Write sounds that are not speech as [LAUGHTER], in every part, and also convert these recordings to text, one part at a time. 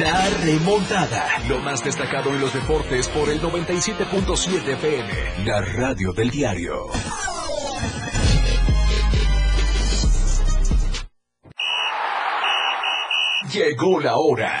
La remontada. Lo más destacado en los deportes por el 97.7 FM. La radio del diario. Llegó la hora.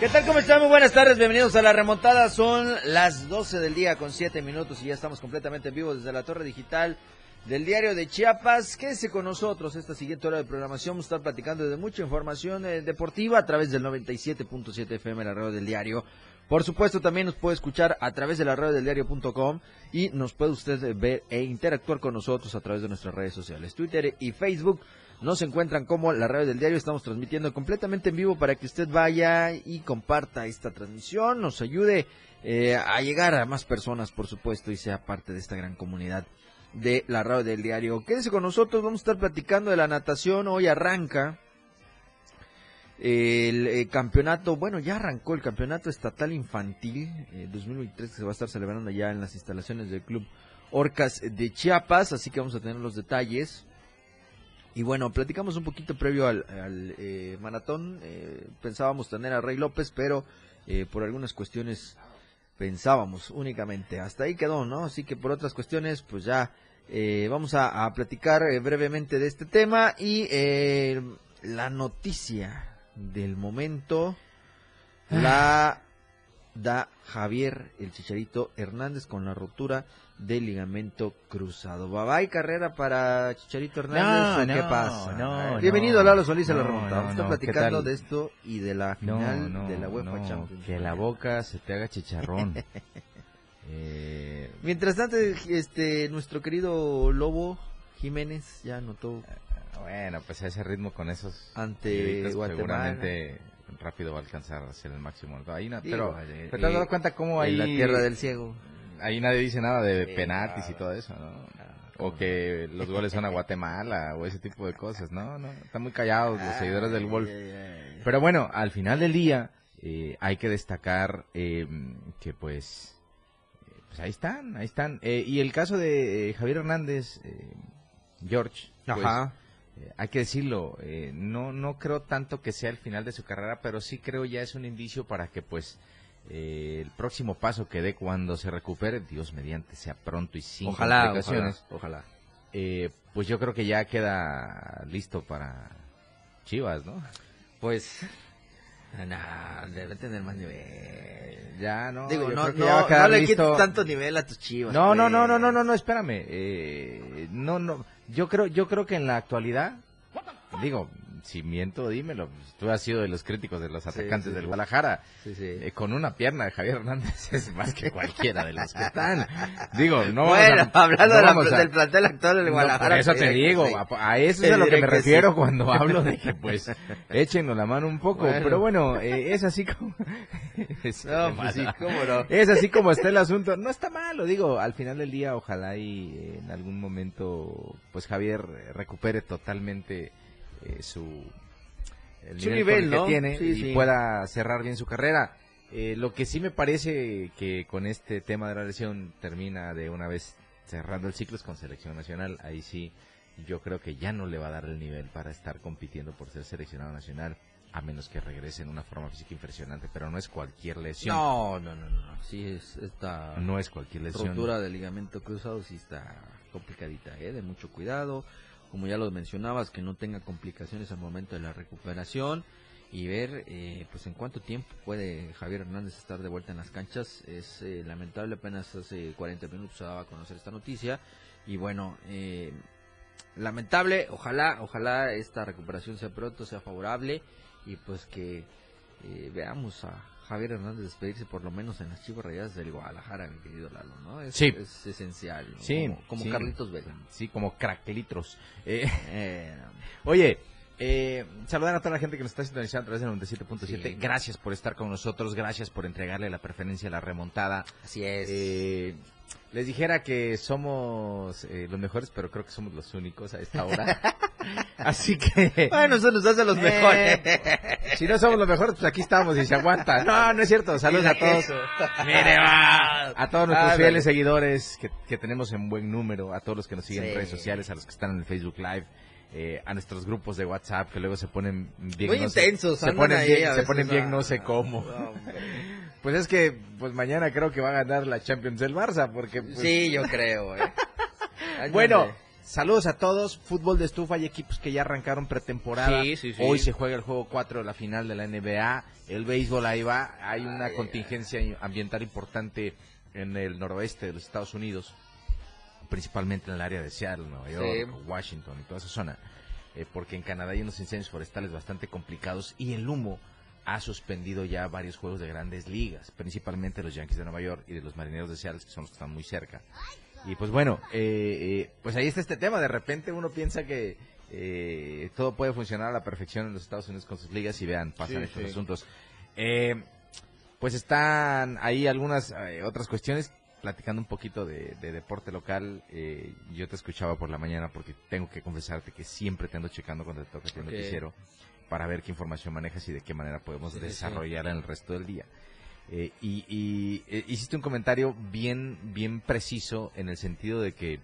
¿Qué tal? ¿Cómo están? Buenas tardes, bienvenidos a la remontada. Son las 12 del día con 7 minutos y ya estamos completamente en vivo desde la torre digital del diario de Chiapas. Quédese con nosotros esta siguiente hora de programación. Vamos a estar platicando de mucha información eh, deportiva a través del 97.7 FM, la radio del diario. Por supuesto, también nos puede escuchar a través de la radio del diario.com y nos puede usted ver e interactuar con nosotros a través de nuestras redes sociales, Twitter y Facebook. Nos encuentran como la radio del diario. Estamos transmitiendo completamente en vivo para que usted vaya y comparta esta transmisión, nos ayude eh, a llegar a más personas, por supuesto, y sea parte de esta gran comunidad de la radio del diario. Quédese con nosotros, vamos a estar platicando de la natación. Hoy arranca el, eh, campeonato, bueno, ya arrancó el campeonato estatal infantil 2023 que se va a estar celebrando ya en las instalaciones del club Orcas de Chiapas, así que vamos a tener los detalles. Y bueno, platicamos un poquito previo al, eh, maratón. Eh, pensábamos tener a Rey López, pero eh, por algunas cuestiones pensábamos únicamente. Hasta ahí quedó, ¿no? Así que por otras cuestiones, pues ya vamos a, platicar brevemente de este tema. Y la noticia del momento la da Javier el Chicharito Hernández con la rotura del ligamento cruzado. Bye carrera para Chicharito Hernández. ¿Qué pasa? Bienvenido a Lalo Solís a la remontada. Está platicando de esto y de la final de la UEFA Champions. Que la boca se te haga chicharrón. [LAUGHS] eh... Mientras tanto, este, nuestro querido Lobo Jiménez ya anotó. Bueno, pues a ese ritmo con esos. Ante Guatemala. Seguramente rápido va a alcanzar a ser el máximo. Ahí, pero, te has dado cuenta cómo ahí. En la tierra del ciego ahí nadie dice nada de penaltis y todo eso, ¿no? O que los goles son a Guatemala o ese tipo de cosas, ¿no? no están muy callados los seguidores del Wolf. Pero bueno, al final del día eh, hay que destacar eh, que pues, eh, pues ahí están, ahí están. y el caso de Javier Hernández, George, pues, hay que decirlo, no, no creo tanto que sea el final de su carrera, pero sí creo ya es un indicio para que pues eh, el próximo paso que dé cuando se recupere, Dios mediante, sea pronto y sin complicaciones. Ojalá. Eh, pues yo creo que ya queda listo para Chivas, ¿no? Pues, [LAUGHS] no, debe tener más nivel. Ya, no. Digo, no, no, le quites tanto nivel a tus Chivas. No, no, no, no, no, no, no, espérame. Eh, no, no. Yo creo, yo creo que en la actualidad, digo, si miento, dímelo. Tú has sido de los críticos de los atacantes del Guadalajara. Eh, con una pierna de Javier Hernández [LAUGHS] es más que cualquiera de los que están. [LAUGHS] Digo, no bueno, [LAUGHS] hablando del plantel actual del Guadalajara. No, eso te digo, a, eso es a lo que me refiero cuando hablo de que, pues, échenos la mano un poco. Pero bueno, eh, es así como... es, no, pues sí, ¿cómo no? es así como está el asunto. No está malo, digo, al final del día, ojalá y eh, en algún momento, pues, Javier recupere totalmente eh, su, nivel, que tiene y pueda cerrar bien su carrera. Eh, lo que sí me parece que con este tema de la lesión termina de una vez cerrando el ciclo es con selección nacional. Ahí sí, yo creo que ya no le va a dar el nivel para estar compitiendo por ser seleccionado nacional a menos que regrese en una forma física impresionante, pero no es cualquier lesión. No, no, no, no, sí es esta no es cualquier lesión. Rotura de ligamento cruzado sí está complicadita, ¿eh? de mucho cuidado como ya lo mencionabas, que no tenga complicaciones al momento de la recuperación y ver eh, pues en cuánto tiempo puede Javier Hernández estar de vuelta en las canchas. Es eh, lamentable, apenas hace 40 minutos se daba a conocer esta noticia y bueno, eh, lamentable, ojalá, ojalá esta recuperación sea pronto, sea favorable y pues que veamos a Javier Hernández despedirse por lo menos en las Chivas Rayadas del Guadalajara, mi querido Lalo, ¿no? Es, sí. es esencial, sí, como, Carlitos Vega. Sí, como craquelitos. Eh, eh, [LAUGHS] oye, Eh, saludar a toda la gente que nos está sintonizando a través del 97.7. Gracias por estar con nosotros, gracias por entregarle la preferencia a la remontada. Así es. Eh, les dijera que somos eh, los mejores, pero creo que somos los únicos a esta hora. [LAUGHS] Así que... Bueno, eso nos hace los Eh, mejores. si no somos los mejores, pues aquí estamos y se aguanta. No, no es cierto. Saludos a todos. Mire, va. A todos nuestros Ándale. fieles seguidores que, que tenemos en buen número, a todos los que nos siguen en Sí. redes sociales, a los que están en el Facebook Live, eh, a nuestros grupos de WhatsApp que luego se ponen bien Muy no sé- intensos, se ponen ahí bien, se veces, ponen bien ah, no sé cómo. no. [LAUGHS] Pues es que pues mañana creo que va a ganar la Champions del Barça porque pues, Sí, yo creo, ¿eh? [LAUGHS] Bueno, saludos a todos. Fútbol de estufa, hay equipos que ya arrancaron pretemporada. Sí, sí, sí. Hoy se juega el juego 4 de la final de la NBA. El béisbol ahí va. Hay una Ay, contingencia ambiental importante en el noroeste de los Estados Unidos, principalmente en el área de Seattle, Nueva York, Sí. Washington y toda esa zona. Eh, porque en Canadá hay unos incendios forestales bastante complicados y el humo ha suspendido ya varios juegos de grandes ligas, principalmente los Yankees de Nueva York y de los Marineros de Seattle, que son los que están muy cerca. Y pues bueno, eh, eh, pues ahí está este tema. De repente uno piensa que eh, todo puede funcionar a la perfección en los Estados Unidos con sus ligas y vean, pasan Sí, estos sí. asuntos. Eh, pues están ahí algunas otras cuestiones. Platicando un poquito de, de deporte local, eh, yo te escuchaba por la mañana porque tengo que confesarte que siempre te ando checando cuando te toca el noticiero para ver qué información manejas y de qué manera podemos Sí, sí, sí. desarrollarla en el resto del día. Eh, y y, eh, hiciste un comentario bien, bien preciso en el sentido de que,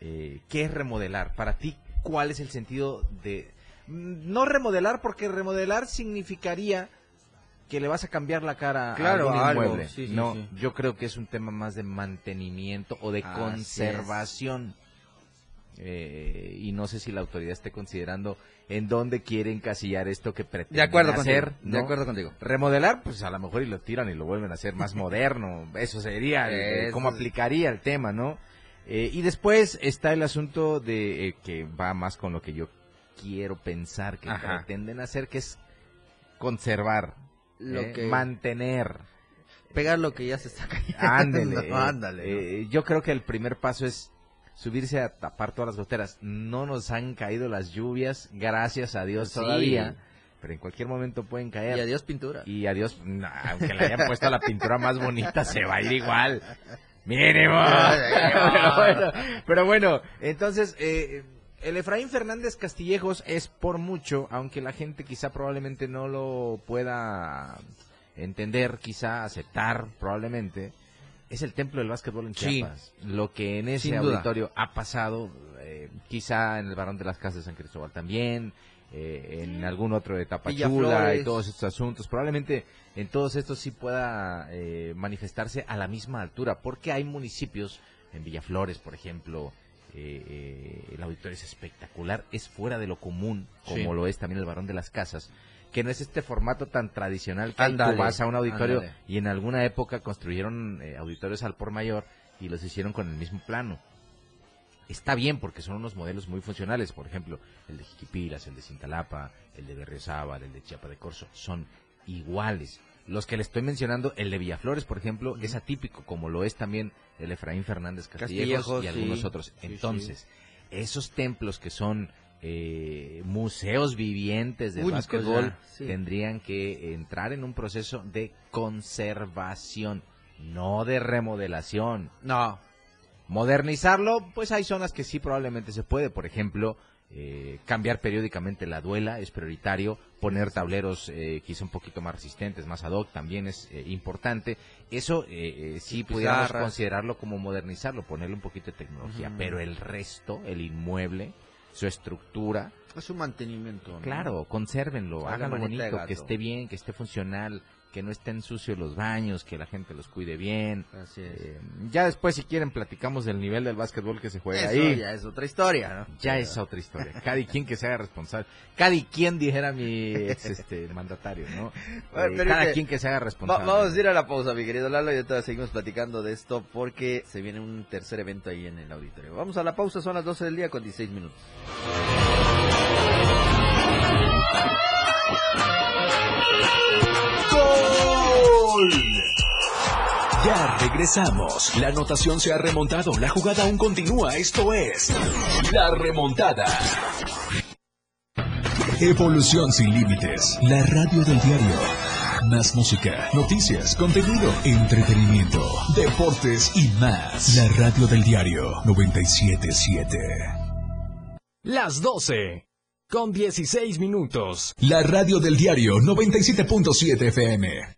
eh, ¿qué es remodelar? Para ti, ¿cuál es el sentido de... mm, No remodelar, porque remodelar significaría que le vas a cambiar la cara Claro, a algún inmueble. sí, sí, no, sí. yo creo que es un tema más de mantenimiento o de conservación. Eh, y no sé si la autoridad esté considerando en dónde quiere encasillar esto que pretende hacer. contigo. ¿no? De acuerdo contigo. Remodelar, pues a lo mejor y lo tiran y lo vuelven a hacer más [LAUGHS] moderno. Eso sería, eh, cómo aplicaría el tema, ¿no? Eh, y después está el asunto de eh, que va más con lo que yo quiero pensar que Ajá. pretenden hacer, que es conservar, Lo eh, que- mantener. Pegar lo que ya se está cayendo. [LAUGHS] Eh, ándale. eh, yo creo que el primer paso es subirse a tapar todas las goteras. No nos han caído las lluvias, gracias a Dios Sí. todavía, pero en cualquier momento pueden caer. Y adiós pintura. Y adiós, no, aunque le hayan puesto la pintura más bonita, se va a ir igual. Mínimo. [LAUGHS] [LAUGHS] pero, bueno, pero bueno, entonces, eh, el Efraín Fernández Castillejos es por mucho, aunque la gente quizá probablemente no lo pueda entender, quizá aceptar, probablemente, es el templo del básquetbol en Sí. Chiapas. Lo que en ese duda. auditorio ha pasado, eh, quizá en el Barón de las Casas de San Cristóbal también, eh, en algún otro de Tapachula y todos estos asuntos. Probablemente en todos estos sí pueda eh, manifestarse a la misma altura, porque hay municipios, en Villaflores, por ejemplo, eh, eh, el auditorio es espectacular, es fuera de lo común, como Sí. lo es también el Barón de las Casas, que no es este formato tan tradicional que tú vas a un auditorio y en alguna época construyeron eh, auditorios al por mayor y los hicieron con el mismo plano. Está bien porque son unos modelos muy funcionales, por ejemplo, el de Jiquipilas, el de Cintalapa, el de Berriozábal, el de Chiapa de Corzo, son iguales. Los que le estoy mencionando, el de Villaflores, por ejemplo, es atípico, como lo es también el Efraín Fernández Castillejos, Castillejos, y algunos sí. otros. Sí, sí. Entonces, esos templos que son eh, museos vivientes de Únicos básquetbol tendrían que entrar en un proceso de conservación, no de remodelación. No. Modernizarlo, pues hay zonas que sí probablemente se puede, por ejemplo, eh, cambiar periódicamente la duela es prioritario, poner tableros eh, quizá un poquito más resistentes, más ad hoc también es eh, importante. Eso eh, eh, sí pudiéramos considerarlo como modernizarlo, ponerle un poquito de tecnología, pero el resto, el inmueble, su estructura, Es un mantenimiento. ¿no? Claro, consérvenlo, háganlo bonito, que esté bien, que esté funcional, que no estén sucios los baños, que la gente los cuide bien. Así es. Eh, ya después, si quieren, platicamos del nivel del básquetbol que se juega Eso ahí. ya es otra historia, ¿no? Ya es otra historia. Cada quien que se haga responsable. Cada quien dijera mi ex este, mandatario, ¿no? [LAUGHS] Bueno, Eh, cada que- quien que se haga Va- responsable. vamos a ir a la pausa, mi querido Lalo, y ahorita seguimos platicando de esto porque se viene un tercer evento ahí en el auditorio. Vamos a la pausa, son las 12 del día con 16 minutos. ¡Gol! Ya regresamos. La anotación se ha remontado. La jugada aún continúa. Esto es La Remontada. Evolución sin límites. La radio del diario. Más música, noticias, contenido, entretenimiento, deportes y más. La radio del diario 977. Las 12. Con 16 minutos. La radio del diario 97.7 FM.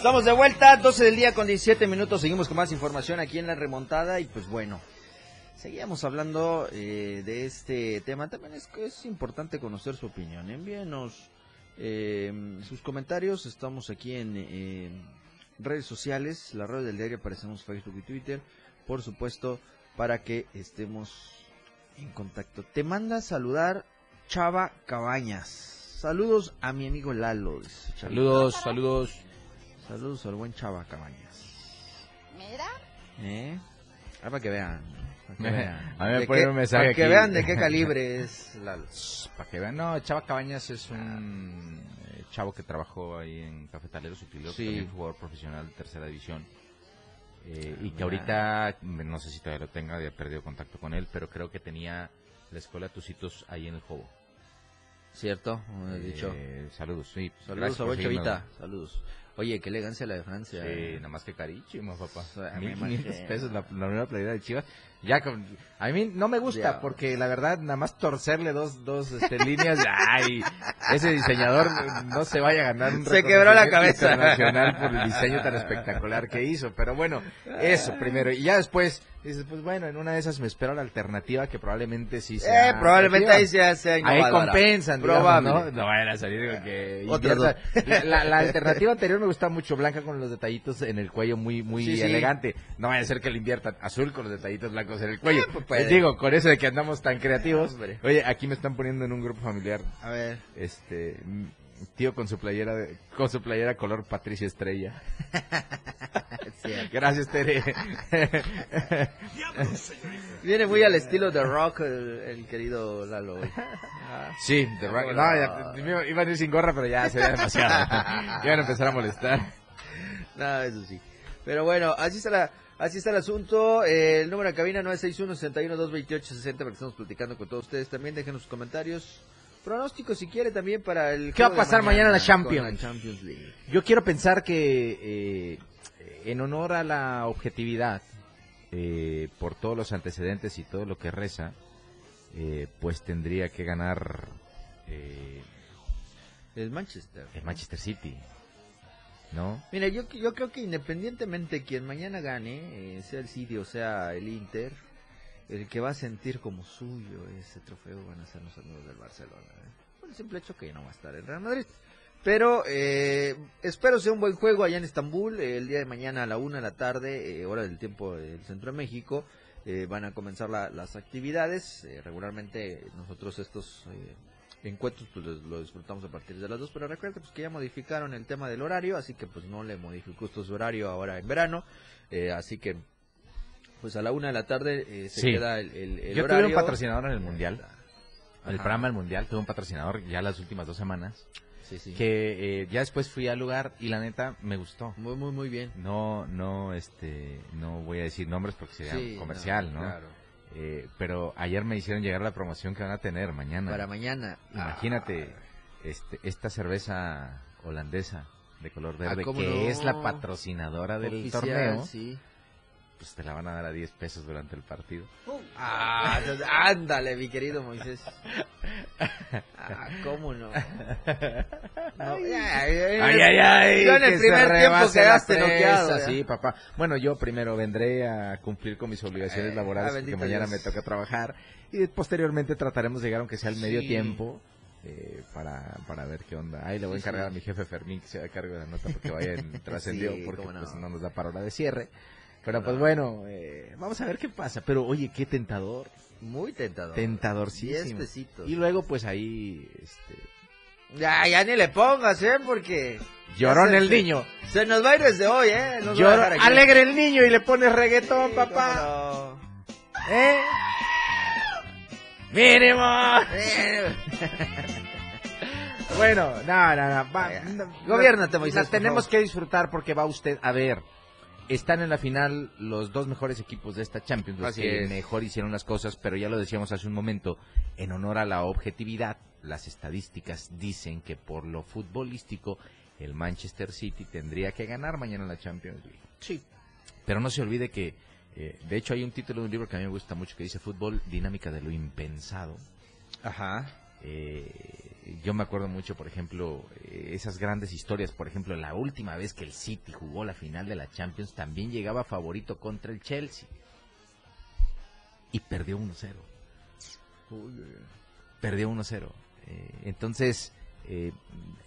Estamos de vuelta, 12 del día con 17 minutos. Seguimos con más información aquí en la remontada. Y pues bueno, seguíamos hablando eh, de este tema. También es, es importante conocer su opinión. Envíenos eh, sus comentarios. Estamos aquí en redes sociales. La red del diario aparecemos Facebook y Twitter. Por supuesto, para que estemos en contacto. Te manda a saludar Chava Cabañas. Saludos a mi amigo Lalo. Saludos, saludos. Saludos al buen Chava Cabañas. Mira. ¿Eh? Ah, para que vean. Para que [LAUGHS] vean. A mí me De ponen qué- un mensaje Para que aquí. vean de qué calibre es Lalo. [LAUGHS] Para que vean, no, Chava Cabañas es un eh, chavo que trabajó ahí en Cafetalero Sutilio, Sí. también jugador profesional de tercera división. Eh, y que Mira. ahorita, no sé si todavía lo tenga, había perdido contacto con él, pero creo que tenía la escuela Tucitos ahí en el Jobo. ¿Cierto? Como he dicho. Eh, saludos, sí. Saludos a buen. Chavita. Saludos. Oye, qué elegancia la de Francia. Sí, eh. nada más que carísimo, papá. 1500 imagino. pesos la, la nueva playera de Chivas. Ya con, a mí no me gusta porque la verdad nada más torcerle dos dos este, líneas, [LAUGHS] ay, ese diseñador no se vaya a ganar un Se quebró la cabeza. internacional por el diseño tan espectacular que hizo, pero bueno, eso primero y ya después dices, pues bueno, en una de esas me espero la alternativa que probablemente sí sea Eh, probablemente ahí sea, sea Ahí compensan, digamos. ¿no? No vayan a salir con que. [LAUGHS] La, la [LAUGHS] alternativa anterior me gustaba mucho, blanca con los detallitos en el cuello muy muy Sí, sí. elegante. No vaya a ser que le inviertan azul con los detallitos blancos en el cuello. pues puede. Les digo, con eso de que andamos tan creativos. Hombre. Oye, aquí me están poniendo en un grupo familiar, A ver. este, tío con su playera de- con su playera color Patricia Estrella. [LAUGHS] Gracias, Tere. Viene muy al estilo de rock el, el querido Lalo. sí, de Rock- no, ya, iba- iban a ir sin gorra, pero ya se veía demasiado. Ya van a empezar a molestar. No, eso sí. Pero bueno, así está la, así está el asunto. Eh, el número de cabina 961-61-228-60 para que estemos platicando con todos ustedes. También déjenos sus comentarios. Pronósticos si quiere también para el... ¿Qué va a pasar mañana en la? Champions League. Yo quiero pensar que eh, en honor a la objetividad, eh, por todos los antecedentes y todo lo que reza, eh, pues tendría que ganar eh, El Manchester. el Manchester City, ¿no? Mira, yo, yo creo que independientemente quien mañana gane, eh, sea el City o sea el Inter, el que va a sentir como suyo ese trofeo van a ser los amigos del Barcelona. ¿eh? Por el simple hecho que ya no va a estar el Real Madrid. Pero eh, espero sea un buen juego allá en Estambul. eh, el día de mañana a la una de la tarde, eh, hora del tiempo del centro de México, eh, van a comenzar la- las actividades. regularmente nosotros estos encuentros pues los, lo disfrutamos a partir de las dos. Pero recuerda pues, que ya modificaron el tema del horario, así que pues no le modificó su horario ahora en verano. así que pues a la una de la tarde eh, se Sí. queda el, el, el Yo tuve un patrocinador en el Mundial. El Ajá. programa del Mundial tuve un patrocinador ya las últimas dos semanas, Sí, sí. que eh, ya después fui al lugar y la neta me gustó. Muy, muy, muy bien. No, no, este, no voy a decir nombres porque sería comercial, ¿no? Claro. Eh, pero ayer me hicieron llegar la promoción que van a tener mañana. Para mañana. Imagínate, este, esta cerveza holandesa de color verde, Ah, ¿cómo que no? es la patrocinadora del Oficial, torneo, Sí. Pues te la van a dar a 10 pesos durante el partido. Ah, [LAUGHS] ándale, mi querido Moisés. [LAUGHS] Ah, ¿cómo no? ay, ay, ay, Yo en el primer tiempo quedaste noqueado. Sí, papá. Bueno, yo primero vendré a cumplir con mis obligaciones laborales, porque mañana me toca trabajar. Y posteriormente trataremos de llegar, aunque sea al medio tiempo, eh, para, para ver qué onda. Ahí le voy a encargar a mi jefe Fermín que se haga cargo de la nota porque vaya en [LAUGHS] trascendió, porque no. Pues, no nos da para hora de cierre. Pero pues bueno, eh, vamos a ver qué pasa. Pero oye, qué tentador. Muy tentador. Tentadorcísimo. Y luego pues ahí, este... Ya, ya ni le pongas, ¿eh? Porque... Lloró en el niño. Se nos va a ir desde hoy, ¿eh? Lloró, alegre el niño y le pones reggaetón, papá. ¿Eh? ¡Mínimo! [LAUGHS] bueno, no, no, no. Gobiernate, Moisés. tenemos que disfrutar porque va usted a ver están en la final los dos mejores equipos de esta Champions, los que mejor hicieron las cosas, pero ya lo decíamos hace un momento, en honor a la objetividad, las estadísticas dicen que por lo futbolístico el Manchester City tendría que ganar mañana la Champions League. Sí. Pero no se olvide que, eh, de hecho hay un título de un libro que a mí me gusta mucho que dice Fútbol, dinámica de lo impensado. Ajá. Eh, yo me acuerdo mucho, por ejemplo, eh, esas grandes historias. Por ejemplo, la última vez que el City jugó la final de la Champions, también llegaba favorito contra el Chelsea. Y perdió 1-0. Perdió 1-0. Eh, entonces, eh,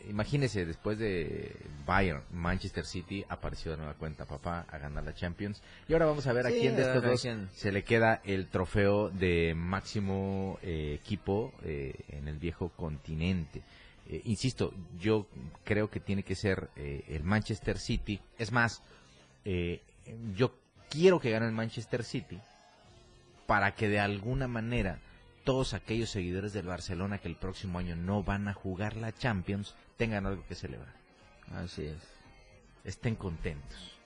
imagínese, después de Bayern, Manchester City apareció de nueva cuenta papá a ganar la Champions. Y ahora vamos a ver a quién de estos dos se le queda el trofeo de máximo eh, equipo eh, en el viejo continente. Eh, insisto, yo creo que tiene que ser el Manchester City. Es más, yo quiero que gane el Manchester City para que de alguna manera todos aquellos seguidores del Barcelona que el próximo año no van a jugar la Champions tengan algo que celebrar. Así es. Estén contentos.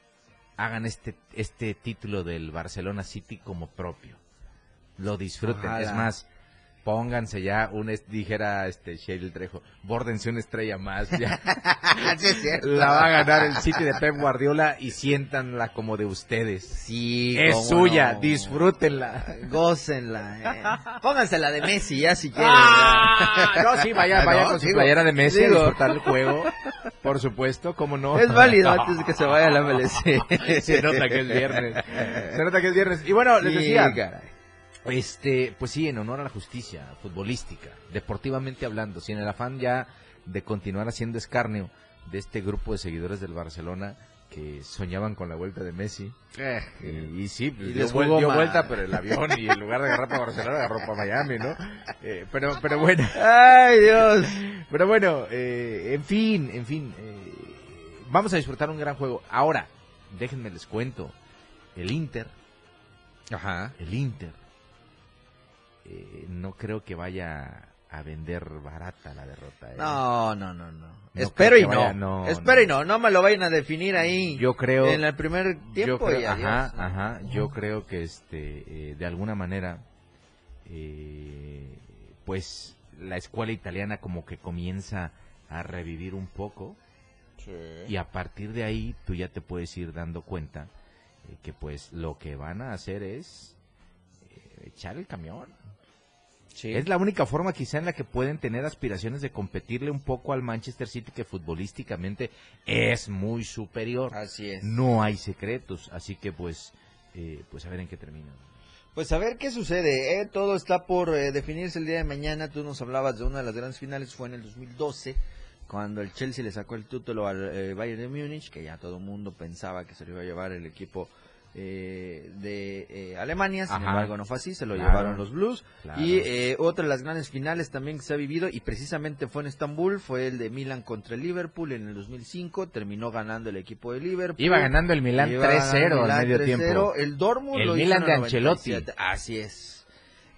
Hagan este, este título del Barcelona City como propio. Lo disfruten. Es más, pónganse ya un dijera este Sheryl Trejo, bórdense una estrella más ya. [LAUGHS] La va a ganar el City de Pep Guardiola y siéntanla como de ustedes. Sí, es suya, disfrútenla, gócenla. Eh. Póngansela de Messi ya si quieren. Ah, no, sí, vaya, vaya con su playera de Messi a disfrutar el juego. Por supuesto, cómo no. Es válido antes de que se vaya la MLS. se nota que es viernes. Se nota que es viernes. Y bueno, les decía, este, pues sí, en honor a la justicia futbolística, deportivamente hablando, sin el afán ya de continuar haciendo escarnio de este grupo de seguidores del Barcelona que soñaban con la vuelta de Messi. Eh, y, sí, pues, dio, vuelta, pero el avión y en lugar de agarrar para Barcelona agarró para Miami, ¿no? Eh, pero, pero bueno. Ay, Dios. [LAUGHS] Pero bueno, eh, en fin, en fin. vamos a disfrutar un gran juego. Ahora, déjenme les cuento. El Inter. Ajá. El Inter eh, no creo que vaya a vender barata la derrota. ¿eh? No, no, no, no. Espero y no. Espero y no. No me lo vayan a definir ahí. Yo creo. En el primer tiempo yo Ajá, ajá. Yo creo que este, eh, de alguna manera, pues la escuela italiana como que comienza a revivir un poco. Y a partir de ahí tú ya te puedes ir dando cuenta que pues lo que van a hacer es echar el camión. Es la única forma quizá en la que pueden tener aspiraciones de competirle un poco al Manchester City que futbolísticamente es muy superior. Así es. No hay secretos, así que pues, eh, pues a ver en qué termina. Pues a ver qué sucede, ¿eh? todo está por eh, definirse el día de mañana. Tú nos hablabas de una de las grandes finales, fue en el 2012, cuando el Chelsea le sacó el título al Bayern de Múnich, que ya todo el mundo pensaba que se lo iba a llevar el equipo eh, de eh, Alemania, sin embargo no fue así, se lo llevaron los Blues. Y eh, otra de las grandes finales también que se ha vivido, y precisamente fue en Estambul, fue el de Milan contra el Liverpool en el 2005, terminó ganando el equipo de Liverpool. Iba ganando el Milan 3-0 al medio tiempo. El Dortmund el Milan de Ancelotti. Así es.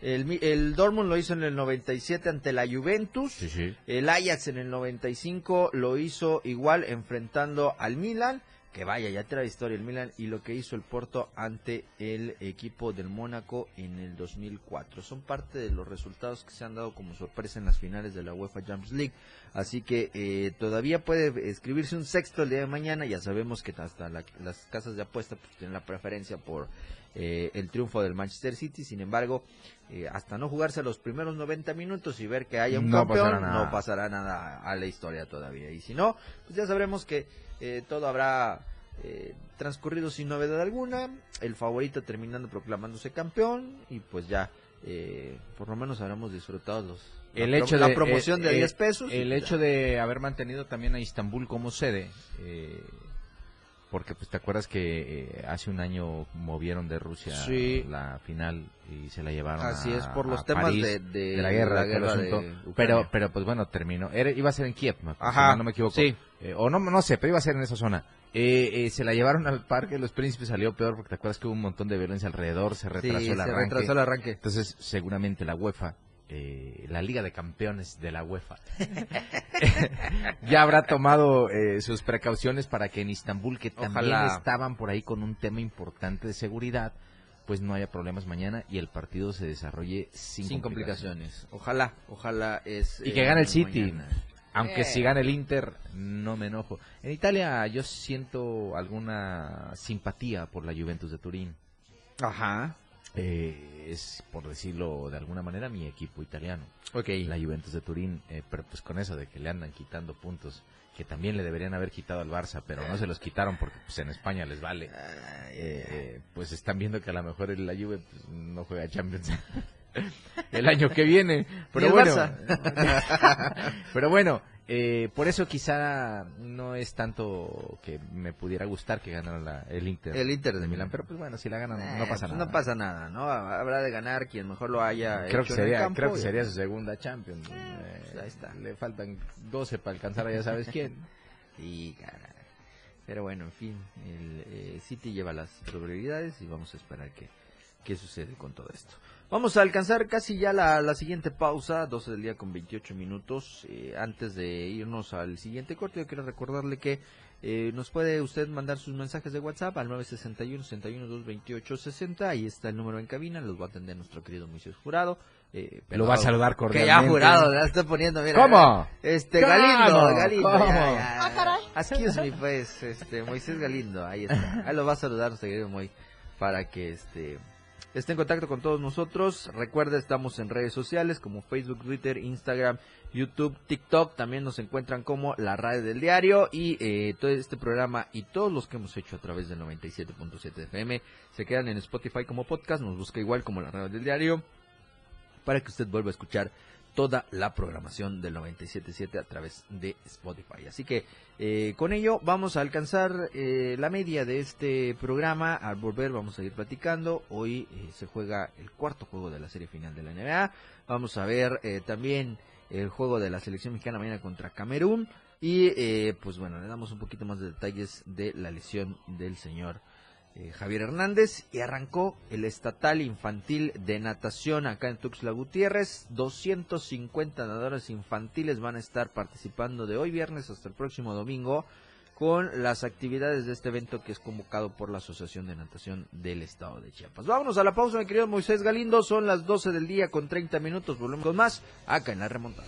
El, el, Dortmund lo hizo en el 97 ante la Juventus. El Ajax en el 95 lo hizo igual enfrentando al Milan que vaya, ya trae historia el Milan y lo que hizo el Porto ante el equipo del Mónaco en el 2004. Son parte de los resultados que se han dado como sorpresa en las finales de la UEFA Champions League. Así que eh, todavía puede escribirse un sexto el día de mañana. Ya sabemos que hasta las casas de apuesta pues, tienen la preferencia por eh, el triunfo del Manchester City. Sin embargo, eh, hasta no jugarse los primeros 90 minutos y ver que haya un campeón, no pasará nada a la historia todavía. Y si no, pues ya sabremos que eh, todo habrá transcurrido sin novedad alguna. El favorito terminando proclamándose campeón y pues ya, por lo menos habremos disfrutado los, el hecho de, la promoción de 10 pesos. El hecho de haber mantenido también a Istambul como sede, eh, porque pues te acuerdas que eh, hace un año movieron de Rusia la final y se la llevaron así es por los temas de, la guerra, pero pero pues bueno terminó Era, iba a ser en Kiev Ajá, no me equivoco. sí. Eh, o no no sé pero iba a ser en esa zona. Eh, se la llevaron al parque los príncipes salió peor porque te acuerdas que hubo un montón de violencia alrededor se retrasó el arranque. se retrasó el arranque. Entonces seguramente la UEFA eh, la Liga de Campeones de la UEFA. [LAUGHS] ya habrá tomado eh, sus precauciones para que en Istambul, que también estaban por ahí con un tema importante de seguridad, pues no haya problemas mañana y el partido se desarrolle sin, complicaciones. Ojalá, ojalá es... Y que gane el eh, City. Aunque si gane el Inter, no me enojo. En Italia yo siento alguna simpatía por la Juventus de Turín. Ajá. Eh, es, por decirlo de alguna manera, mi equipo italiano. Okay. La Juventus de Turín, eh, pero pues con eso de que le andan quitando puntos que también le deberían haber quitado al Barça, pero no se los quitaron porque pues en España les vale. Eh, pues están viendo que a lo mejor la Juve pues, no juega Champions [LAUGHS] el año que viene. Pero bueno, [LAUGHS] pero bueno, eh, por eso quizá no es tanto que me pudiera gustar que ganara el Inter. El Inter de Milán, pero pues bueno, si la ganan no pasa pues nada. No pasa nada, ¿no? Habrá de ganar quien mejor lo haya creo hecho que sería, en el campo Creo que sería su segunda Champions. Eh, ahí está. Le faltan 12 para alcanzar a ya sabes quién. [LAUGHS] y Pero bueno, en fin, el eh, City lleva las probabilidades y vamos a esperar que qué sucede con todo esto. Vamos a alcanzar casi ya la, siguiente pausa, 12 del día con 28 minutos. Eh, antes de irnos al siguiente corte, yo quiero recordarle que eh, nos puede usted mandar sus mensajes de WhatsApp al 961 61 228 60. Ahí está el número en cabina, los va a atender nuestro querido Moisés Jurado. Eh, Lo va a saludar cordialmente. Que ya jurado, la está poniendo, mira. ¿Cómo? Este, Galindo, Galindo. ¿Cómo? Ya, ya. pues, este, Moisés Galindo, ahí está. Ahí lo va a saludar nuestro querido Moy, para que, este, esté en contacto con todos nosotros. Recuerda, estamos en redes sociales como Facebook, Twitter, Instagram, YouTube, TikTok. También nos encuentran como la radio del diario y eh, todo este programa y todos los que hemos hecho a través del 97.7 FM se quedan en Spotify como podcast. Nos busca igual como la radio del diario para que usted vuelva a escuchar toda la programación del 97.7 a través de Spotify. Así que eh, con ello vamos a alcanzar eh, la media de este programa. Al volver vamos a ir platicando. Hoy eh, se juega el cuarto juego de la serie final de la NBA. Vamos a ver también el juego de la selección mexicana mañana contra Camerún. Y pues bueno, le damos un poquito más de detalles de la lesión del señor eh, Javier Hernández y arrancó el estatal infantil de natación acá en Tuxtla Gutiérrez. 250 nadadores infantiles van a estar participando de hoy viernes hasta el próximo domingo con las actividades de este evento que es convocado por la Asociación de Natación del Estado de Chiapas. Vámonos a la pausa, mi querido Moisés Galindo. Son las 12 del día con 30 minutos. Volvemos con más acá en la remontada.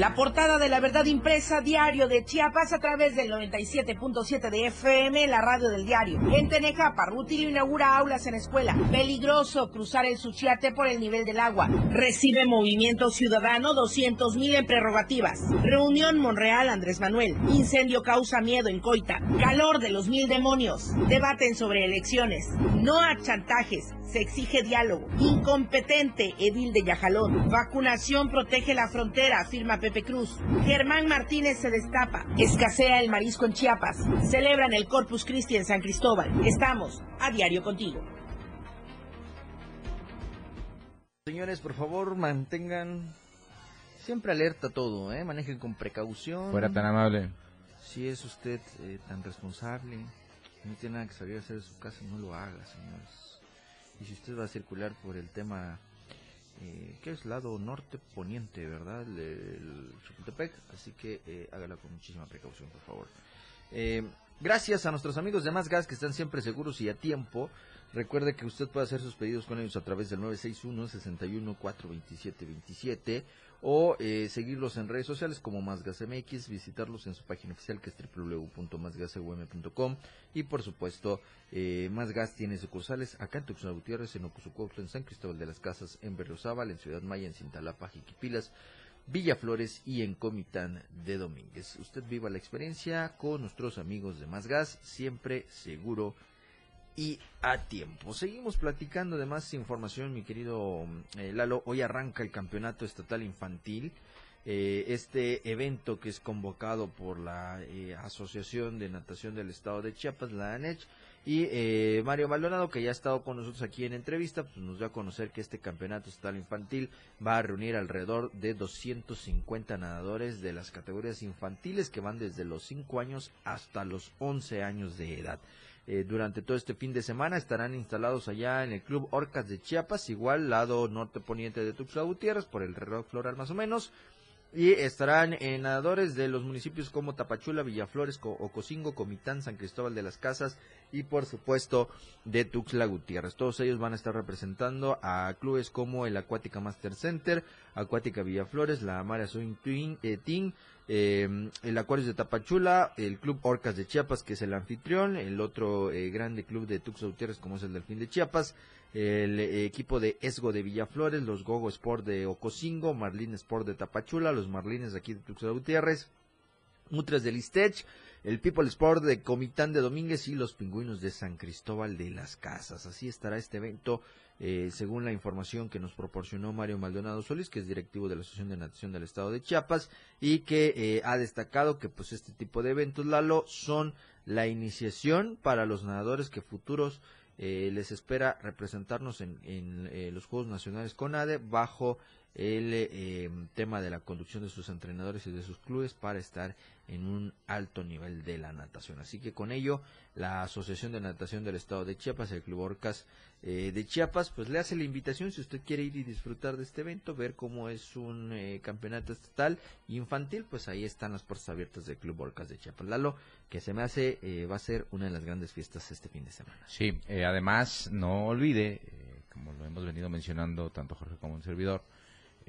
La portada de la verdad impresa diario de Chiapas a través del 97.7 de FM, la radio del diario. En Tenejapa, Rutilio inaugura aulas en escuela. Peligroso cruzar el Suchiate por el nivel del agua. Recibe Movimiento Ciudadano 200 mil en prerrogativas. Reunión Monreal Andrés Manuel. Incendio causa miedo en Coita. Calor de los mil demonios. Debaten sobre elecciones. No a chantajes. Se exige diálogo. Incompetente Edil de Yajalón. Vacunación protege la frontera, afirma Pepe Cruz. Germán Martínez se destapa. Escasea el marisco en Chiapas. Celebran el Corpus Christi en San Cristóbal. Estamos a diario contigo. Señores, por favor, mantengan siempre alerta todo, ¿eh? Manejen con precaución. Fuera tan amable. Si es usted eh, tan responsable, no tiene nada que salir a hacer de su casa, no lo haga, señores. Y si usted va a circular por el tema eh, que es lado norte poniente, ¿verdad? El, el Chapultepec, así que eh, hágala con muchísima precaución, por favor. Eh, gracias a nuestros amigos de Más Gas que están siempre seguros y a tiempo. Recuerde que usted puede hacer sus pedidos con ellos a través del 961 61 427 27 o eh, seguirlos en redes sociales como Más Gas MX, visitarlos en su página oficial que es www.másgasum.com y por supuesto eh, Más Gas tiene sucursales acá en Tuxtla Gutiérrez, en Ocosucuautla, en San Cristóbal de las Casas, en Berriozábal, en Ciudad Maya, en Cintalapa, Jiquipilas, Villaflores y en Comitán de Domínguez. Usted viva la experiencia con nuestros amigos de Más Gas, siempre seguro y a tiempo. Seguimos platicando de más información, mi querido eh, Lalo. Hoy arranca el campeonato estatal infantil. Eh, este evento que es convocado por la eh, Asociación de Natación del Estado de Chiapas, la ANECH, y eh, Mario Maldonado, que ya ha estado con nosotros aquí en entrevista, pues nos dio a conocer que este campeonato estatal infantil va a reunir alrededor de 250 nadadores de las categorías infantiles que van desde los 5 años hasta los 11 años de edad. Eh, durante todo este fin de semana estarán instalados allá en el Club Orcas de Chiapas, igual lado norte poniente de Tuxtla Gutiérrez, por el reloj floral más o menos. Y estarán en nadadores de los municipios como Tapachula, Villaflores, Co- Ocosingo, Comitán, San Cristóbal de las Casas y por supuesto de Tuxtla Gutiérrez. Todos ellos van a estar representando a clubes como el Acuática Master Center, Acuática Villaflores, la Mara Swing eh, Team, eh, el Acuarios de Tapachula, el Club Orcas de Chiapas, que es el anfitrión, el otro eh, grande club de Tuxtla Gutiérrez, como es el Delfín de Chiapas, el eh, equipo de Esgo de Villaflores, los Gogo Sport de Ocosingo, Marlín Sport de Tapachula, los Marlines de aquí de Tuxtla Gutiérrez, Mutres del Istech, el People Sport de Comitán de Domínguez y los Pingüinos de San Cristóbal de las Casas. Así estará este evento, eh, según la información que nos proporcionó Mario Maldonado Solís, que es directivo de la Asociación de Natación del Estado de Chiapas, y que eh, ha destacado que pues este tipo de eventos, Lalo, son la iniciación para los nadadores que futuros eh, les espera representarnos en, en, eh, los Juegos Nacionales CONADE bajo el eh, tema de la conducción de sus entrenadores y de sus clubes para estar en un alto nivel de la natación. Así que con ello, la Asociación de Natación del Estado de Chiapas, el Club Orcas eh, de Chiapas, pues le hace la invitación si usted quiere ir y disfrutar de este evento, ver cómo es un eh, campeonato estatal infantil, pues ahí están las puertas abiertas del Club Orcas de Chiapas. Lalo, que se me hace, eh, va a ser una de las grandes fiestas este fin de semana. Sí, eh, además no olvide, como lo hemos venido mencionando tanto Jorge como un servidor,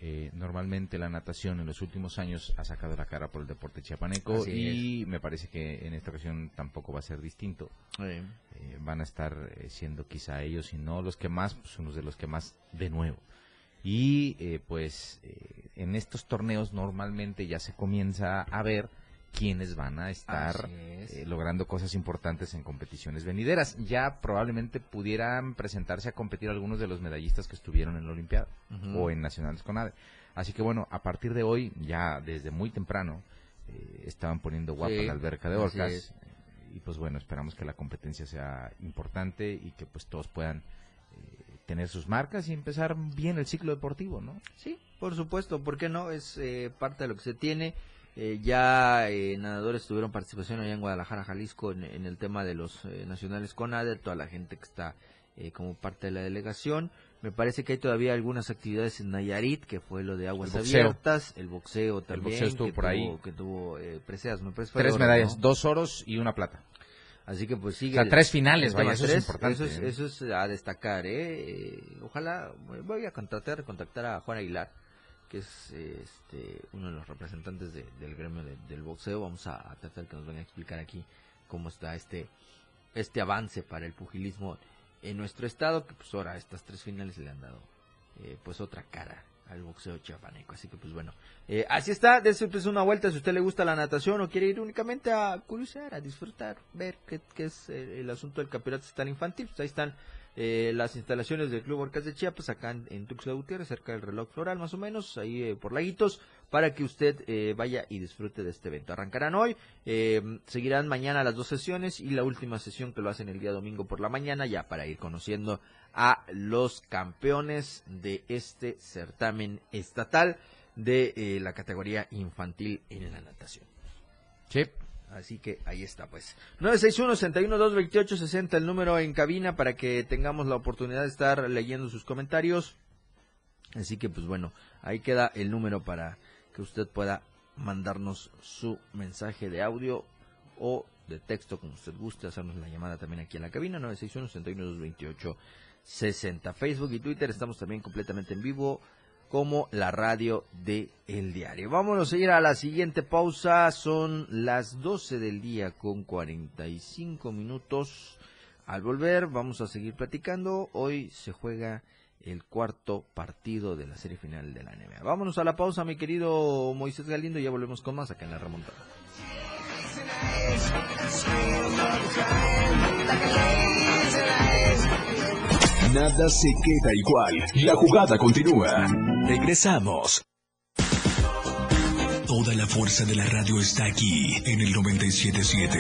eh, normalmente la natación en los últimos años ha sacado la cara por el deporte chiapaneco Así y me parece que en esta ocasión tampoco va a ser distinto. Eh, van a estar eh, siendo quizá ellos y no los que más, pues unos de los que más de nuevo. Y eh, pues en estos torneos normalmente ya se comienza a ver quiénes van a estar es. eh, logrando cosas importantes en competiciones venideras. Ya probablemente pudieran presentarse a competir algunos de los medallistas que estuvieron en la Olimpiada o en Nacionales Conade. Así que bueno, a partir de hoy, ya desde muy temprano, eh, estaban poniendo guapa Sí, la alberca de orcas. y pues bueno, esperamos que la competencia sea importante y que pues todos puedan eh, tener sus marcas y empezar bien el ciclo deportivo, ¿no? Sí, por supuesto, ¿por qué no? Es eh, parte de lo que se tiene. Eh, ya eh, nadadores tuvieron participación allá en Guadalajara, Jalisco, en, en el tema de los eh, nacionales con ADER, toda la gente que está eh, como parte de la delegación. Me parece que hay todavía algunas actividades en Nayarit, que fue lo de aguas El abiertas, el boxeo también, boxeo estuvo que por tuvo, ahí. que tuvo eh, preseas, me parece fue Tres oro, medallas, ¿no? dos oros y una plata. Así que pues sigue. O sea, el- tres finales, el vaya, eso es importante, Eso es, ¿eh? eso es a destacar, ¿eh? Eh, Ojalá, voy a contratar, contactar a Juan Aguilar, que es este, uno de los representantes de- del gremio de- del boxeo. Vamos a, tratar que nos venga a explicar aquí cómo está este, este avance para el pugilismo en nuestro estado, que pues ahora estas tres finales le han dado eh, pues otra cara al boxeo chiapaneco. Así que pues bueno, eh, así está, dése pues una vuelta si usted le gusta la natación o quiere ir únicamente a curiosear, a disfrutar, ver qué, es eh, el asunto del campeonato estatal infantil. Pues ahí están eh, las instalaciones del Club Orcas de Chiapas, acá en, en Tuxtla Gutiérrez, cerca del reloj floral más o menos, ahí eh, por Laguitos, para que usted eh, vaya y disfrute de este evento. Arrancarán hoy, eh, seguirán mañana las dos sesiones y la última sesión que lo hacen el día domingo por la mañana, ya para ir conociendo a los campeones de este certamen estatal de eh, la categoría infantil en la natación. Sí. Así que ahí está, pues. 961-61-228-60, el número en cabina para que tengamos la oportunidad de estar leyendo sus comentarios. Así que, pues bueno, ahí queda el número para que usted pueda mandarnos su mensaje de audio o de texto, como usted guste, hacernos la llamada también aquí en la cabina, 961-61-228-60. Facebook y Twitter estamos también completamente en vivo como la radio de El Diario. Vámonos a ir a la siguiente pausa. Son las 12 del día con 45 minutos. Al volver vamos a seguir platicando. Hoy se juega el cuarto partido de la serie final de la NBA. Vámonos a la pausa, mi querido Moisés Galindo. Ya volvemos con más acá en la remontada. Nada se queda igual. La jugada continúa. Regresamos. Toda la fuerza de la radio está aquí en el 977.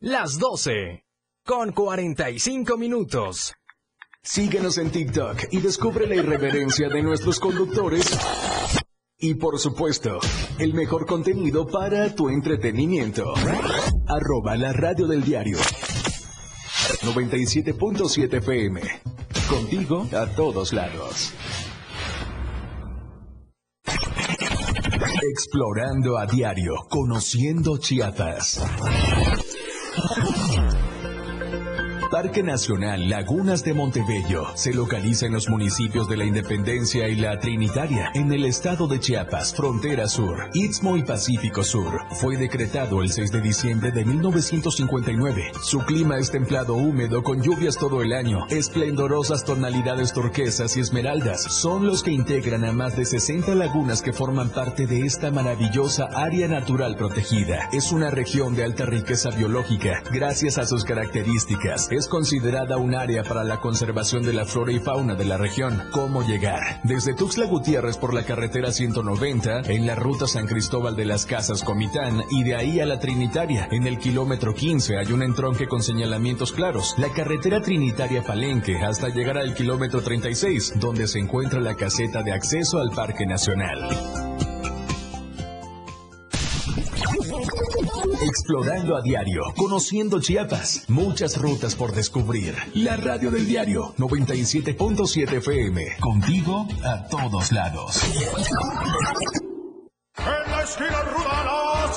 Las 12. Con 45 minutos. Síguenos en TikTok y descubre la irreverencia de nuestros conductores. Y por supuesto, el mejor contenido para tu entretenimiento. Arroba la radio del diario. 97.7 FM. Contigo a todos lados. Explorando a diario, conociendo Chiapas. Parque Nacional Lagunas de Montebello se localiza en los municipios de la Independencia y la Trinitaria, en el estado de Chiapas, frontera sur, Istmo y Pacífico Sur. Fue decretado el 6 de diciembre de 1959. Su clima es templado húmedo con lluvias todo el año. Esplendorosas tonalidades turquesas y esmeraldas son los que integran a más de 60 lagunas que forman parte de esta maravillosa área natural protegida. Es una región de alta riqueza biológica gracias a sus características. Considerada un área para la conservación de la flora y fauna de la región. ¿Cómo llegar? Desde Tuxtla Gutiérrez por la carretera 190, en la ruta San Cristóbal de las Casas Comitán y de ahí a la Trinitaria. En el kilómetro 15 hay un entronque con señalamientos claros. La carretera Trinitaria Palenque hasta llegar al kilómetro 36, donde se encuentra la caseta de acceso al Parque Nacional. Explorando a diario, conociendo Chiapas, muchas rutas por descubrir. La radio del diario 97.7 FM, contigo a todos lados. En la esquina ruda, los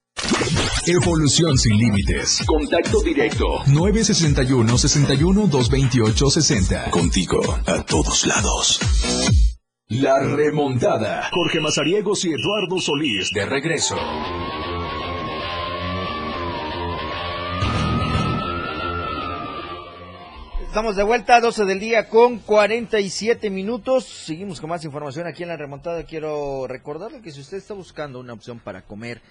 Evolución sin límites. Contacto directo. 961-61-228-60. Contigo, a todos lados. La remontada. Jorge Mazariegos y Eduardo Solís de regreso. Estamos de vuelta, 12 del día con 47 minutos. Seguimos con más información aquí en la remontada. Quiero recordarle que si usted está buscando una opción para comer,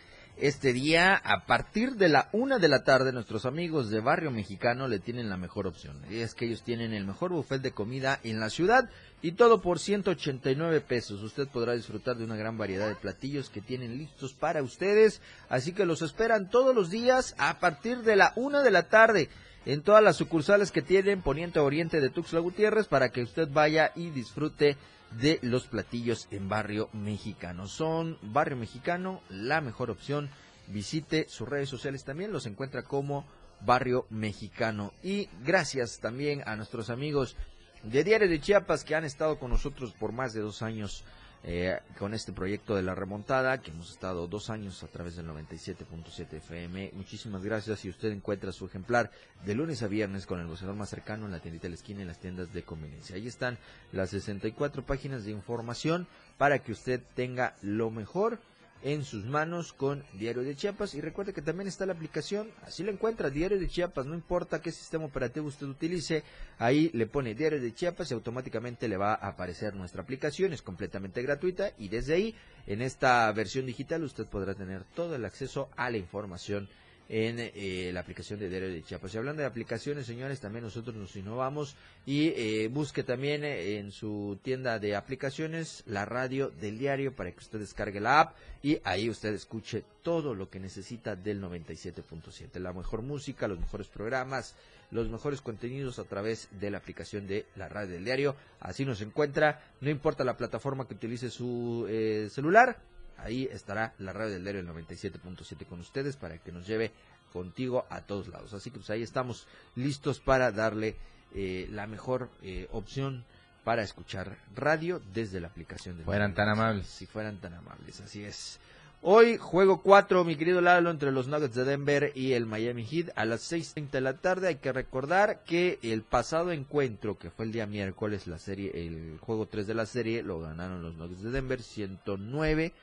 este día, a partir de la una de la tarde, nuestros amigos de Barrio Mexicano le tienen la mejor opción. Y es que ellos tienen el mejor buffet de comida en la ciudad y todo por 189 pesos. Usted podrá disfrutar de una gran variedad de platillos que tienen listos para ustedes. Así que los esperan todos los días a partir de la una de la tarde en todas las sucursales que tienen Poniente Oriente de Tuxtla Gutiérrez para que usted vaya y disfrute de los platillos en Barrio Mexicano. Son Barrio Mexicano la mejor opción. Visite sus redes sociales también, los encuentra como Barrio Mexicano. Y gracias también a nuestros amigos de Diario de Chiapas que han estado con nosotros por más de dos años eh, con este proyecto de la remontada, que hemos estado dos años a través del 97.7 FM. Muchísimas gracias. Si usted encuentra su ejemplar de lunes a viernes con el gozador más cercano en la tiendita de la esquina y las tiendas de conveniencia. Ahí están las 64 páginas de información para que usted tenga lo mejor en sus manos con Diario de Chiapas. Y recuerde que también está la aplicación, así lo encuentra, Diario de Chiapas, no importa qué sistema operativo usted utilice, ahí le pone Diario de Chiapas y automáticamente le va a aparecer nuestra aplicación, es completamente gratuita y desde ahí, en esta versión digital, usted podrá tener todo el acceso a la información en eh, la aplicación de Diario de Chiapas. Y hablando de aplicaciones, señores, también nosotros nos innovamos y eh, busque también eh, en su tienda de aplicaciones la radio del diario para que usted descargue la app y ahí usted escuche todo lo que necesita del 97.7. La mejor música, los mejores programas, los mejores contenidos a través de la aplicación de la radio del diario. Así nos encuentra, no importa la plataforma que utilice su celular, ahí estará la radio del diario el 97.7 con ustedes para que nos lleve contigo a todos lados. Así que pues ahí estamos listos para darle eh, la mejor eh, opción para escuchar radio desde la aplicación de Fueran tan amables. Si fueran tan amables, así es. Hoy juego 4, mi querido Lalo, entre los Nuggets de Denver y el Miami Heat a las 6.30 de la tarde. Hay que recordar que el pasado encuentro, que fue el día miércoles, la serie, el juego 3 de la serie, lo ganaron los Nuggets de Denver 109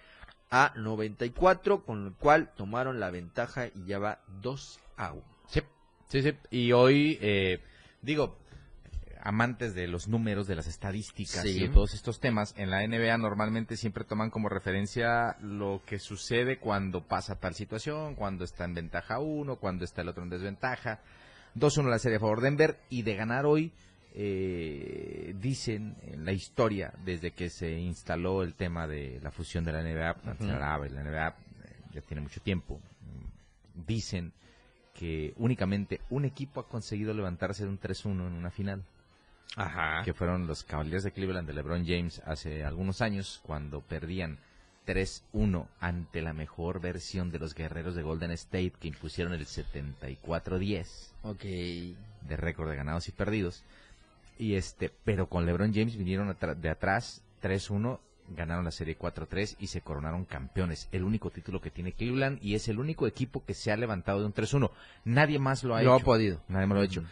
a 94, con el cual tomaron la ventaja y ya va 2 a 1. Sí, sí, sí. Y hoy, eh, digo, amantes de los números, de las estadísticas y de todos estos temas, en la NBA normalmente siempre toman como referencia lo que sucede cuando pasa tal situación, cuando está en ventaja uno, cuando está el otro en desventaja. 2-1 la serie a favor de Denver y de ganar hoy eh, dicen en la historia, desde que se instaló el tema de la fusión de la NBA, la NBA eh, ya tiene mucho tiempo, dicen que únicamente un equipo ha conseguido levantarse de un 3-1 en una final. Ajá. Que fueron los Cavaliers de Cleveland de LeBron James hace algunos años, cuando perdían 3-1 ante la mejor versión de los guerreros de Golden State que impusieron el 74-10. Ok. De récord de ganados y perdidos. Y este, pero con LeBron James vinieron de atrás 3-1, ganaron la serie 4-3 y se coronaron campeones. El único título que tiene Cleveland y es el único equipo que se ha levantado de un 3-1. Nadie más lo ha hecho. Lo ha podido. Nadie más lo ha hecho.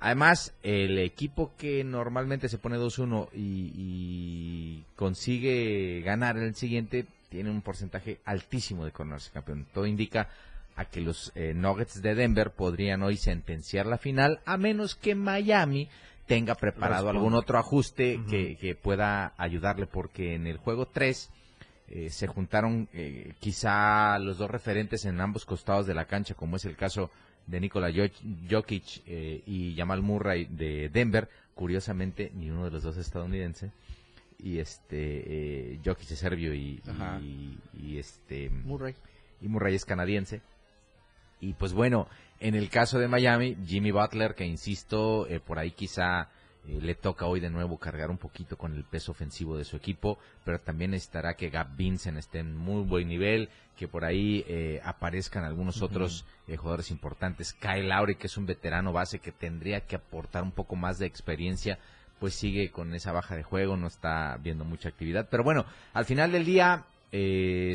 Además, el equipo que normalmente se pone 2-1 y, consigue ganar el siguiente tiene un porcentaje altísimo de coronarse campeón. Todo indica a que los eh, Nuggets de Denver podrían hoy sentenciar la final, a menos que Miami tenga preparado algún otro ajuste que, pueda ayudarle, porque en el juego 3 eh, se juntaron eh, quizá los dos referentes en ambos costados de la cancha, como es el caso de Nikola Jokic eh, y Jamal Murray de Denver. Curiosamente, ni uno de los dos es estadounidense. Y este Jokic es serbio y, y, este Murray. y Murray es canadiense. Y pues bueno, en el caso de Miami, Jimmy Butler, que insisto, eh, por ahí quizá eh, le toca hoy de nuevo cargar un poquito con el peso ofensivo de su equipo, pero también necesitará que Gab Vincent esté en muy buen nivel, que por ahí eh, aparezcan algunos otros jugadores importantes. Kyle Lowry, que es un veterano base que tendría que aportar un poco más de experiencia, pues sigue con esa baja de juego, no está viendo mucha actividad. Pero bueno, al final del día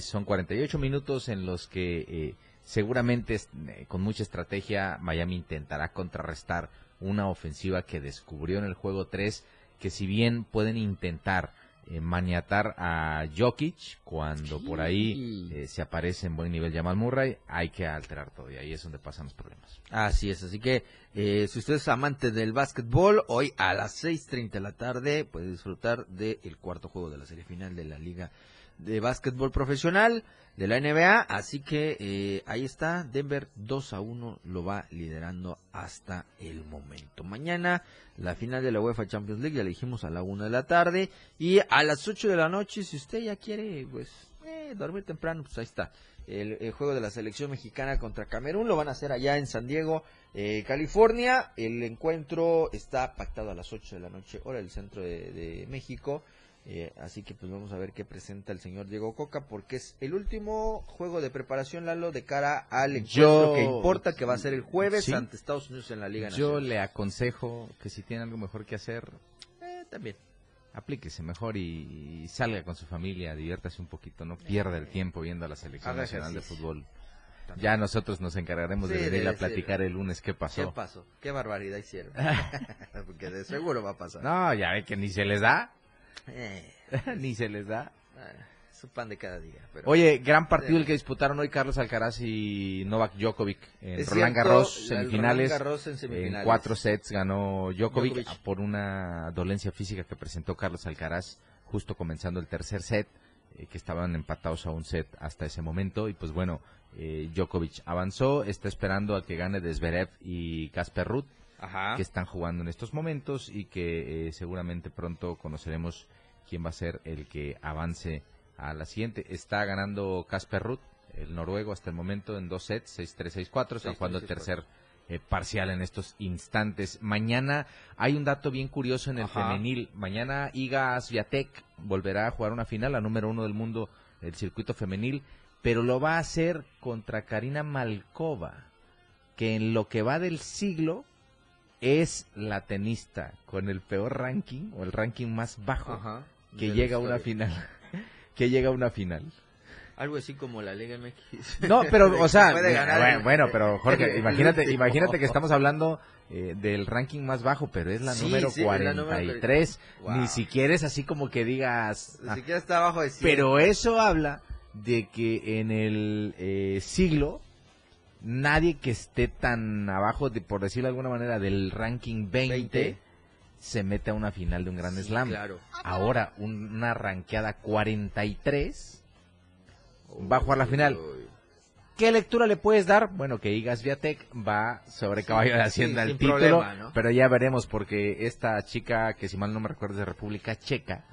son 48 minutos en los que seguramente eh, con mucha estrategia Miami intentará contrarrestar una ofensiva que descubrió en el juego 3 que si bien pueden intentar eh, maniatar a Jokic cuando por ahí eh, se aparece en buen nivel Jamal Murray, hay que alterar todo y ahí es donde pasan los problemas. Así es, así que eh, si usted es amante del básquetbol, hoy a las 6.30 de la tarde puede disfrutar del cuarto juego de la serie final de la Liga de Básquetbol Profesional de la NBA. Así que eh, ahí está, Denver 2 a 1 lo va liderando hasta el momento. Mañana la final de la UEFA Champions League, ya le dijimos a la 1 de la tarde. Y a las 8 de la noche, si usted ya quiere, pues, eh, dormir temprano, pues ahí está. El, juego de la selección mexicana contra Camerún lo van a hacer allá en San Diego, eh, California. El encuentro está pactado a las 8 de la noche, hora del centro de México. Eh, así que pues vamos a ver qué presenta el señor Diego Coca, porque es el último juego de preparación, Lalo, de cara al encuentro Yo- que importa, que va a ser el jueves Sí. ante Estados Unidos en la Liga Yo Nacional. le aconsejo que si tiene algo mejor que hacer, Eh, también. aplíquese mejor y, y salga con su familia, diviértase un poquito, no pierda el tiempo viendo a la selección Haga nacional de fútbol. Ya nosotros nos encargaremos Sí, de venir a platicar el lunes qué pasó. ¿Qué pasó? ¿Qué barbaridad hicieron? [LAUGHS] [LAUGHS] porque de seguro va a pasar. No, ya ve que ni se les da, Eh, [LAUGHS] ni se les da. es un pan de cada día. Pero... Oye, gran partido el que disputaron hoy Carlos Alcaraz y Novak Djokovic en Es Roland Garros semifinales. Roland Garros en semifinales. cuatro sets ganó Djokovic, Djokovic. por una dolencia física que presentó Carlos Alcaraz justo comenzando el tercer set, eh, que estaban empatados a un set hasta ese momento y pues bueno, eh, Djokovic avanzó, está esperando a que gane Zverev y Casper Ruud Ajá. que están jugando en estos momentos y que eh, seguramente pronto conoceremos quién va a ser el que avance a la siguiente. Está ganando Casper Ruud, el noruego, hasta el momento en dos sets, 6-3, 6-4. Están 6-3, jugando el 6-4. tercer eh, parcial en estos instantes. Mañana hay un dato bien curioso en el Ajá. femenil. Mañana Iga Swiatek volverá a jugar una final, la número uno del mundo del circuito femenil, pero lo va a hacer contra Karina Malkova, que en lo que va del siglo es la tenista con el peor ranking o el ranking más bajo Ajá. que la llega a una final. [LAUGHS] que llega a una final. Algo así como la Liga MX. No, pero, [LAUGHS] o sea, bueno, pero Jorge, [LAUGHS] imagínate, imagínate que estamos hablando eh, del ranking más bajo, pero es la Sí, número sí, es la número 43. Wow. Ni siquiera es así como que digas... Ni ah, siquiera está abajo de 100. pero eso habla de que en el eh, siglo nadie que esté tan abajo, de, por decirlo de alguna manera, del ranking 20, 20. se mete a una final de un gran Sí, slam. claro. Ahora, un- una ranqueada 43 va a jugar la final. Uy. ¿Qué lectura le puedes dar? Bueno, que Igas Viatek va sobre caballo de Hacienda sí, el sin título, problema, ¿no? pero ya veremos porque esta chica, que si mal no me recuerdo es de República Checa,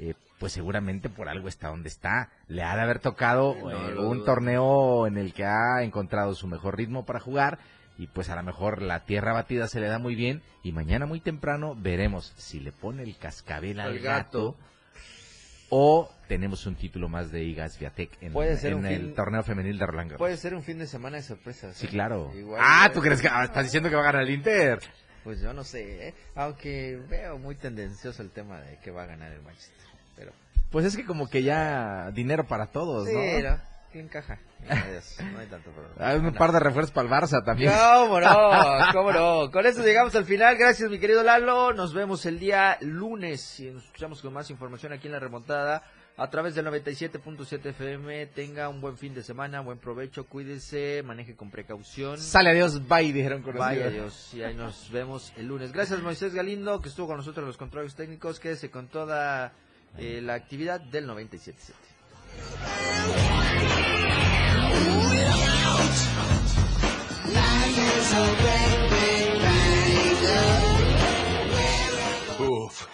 eh, pues seguramente por algo está donde está. Le ha de haber tocado No eh, un torneo en el que ha encontrado su mejor ritmo para jugar y pues a lo mejor la tierra batida se le da muy bien y mañana muy temprano veremos si le pone el cascabel al gato, gato. o tenemos un título más de Igas Viatek en, Puede ser en un el fin- torneo femenil de Roland Garros. Puede ser un fin de semana de sorpresas. Sí, ¿eh? claro. Igual, ah, ¿tú crees que ah, estás diciendo que va a ganar el Inter? Pues yo no sé, ¿eh? aunque veo muy tendencioso el tema de que va a ganar el Manchester. Pero, Pues es que como que ya dinero para todos, sí, ¿no? ¿no? ¿quién encaja? Adiós, no hay tanto problema. Hay un par de refuerzos para el Barça también. ¿Cómo no? [LAUGHS] ¿Cómo no? Con eso llegamos al final. Gracias, mi querido Lalo. Nos vemos el día lunes y nos escuchamos con más información aquí en la remontada a través del 97.7 FM. Tenga un buen fin de semana, buen provecho, cuídese, maneje con precaución. Sale adiós, bye, dijeron con Vaya Dios, y ahí nos vemos el lunes. Gracias Moisés Galindo, que estuvo con nosotros en los controles técnicos. Quédese con toda eh, la actividad del 97.7. Uf.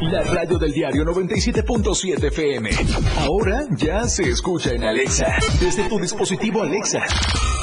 La radio del diario 97.7 FM. Ahora ya se escucha en Alexa. Desde tu dispositivo Alexa.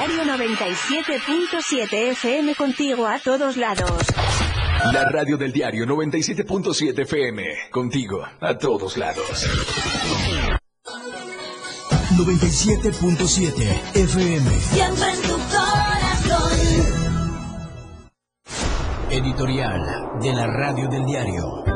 diario 97.7 FM contigo a todos lados. La radio del diario 97.7 FM. Contigo a todos lados. 97.7 FM. Siempre en tu corazón. Editorial de la radio del diario.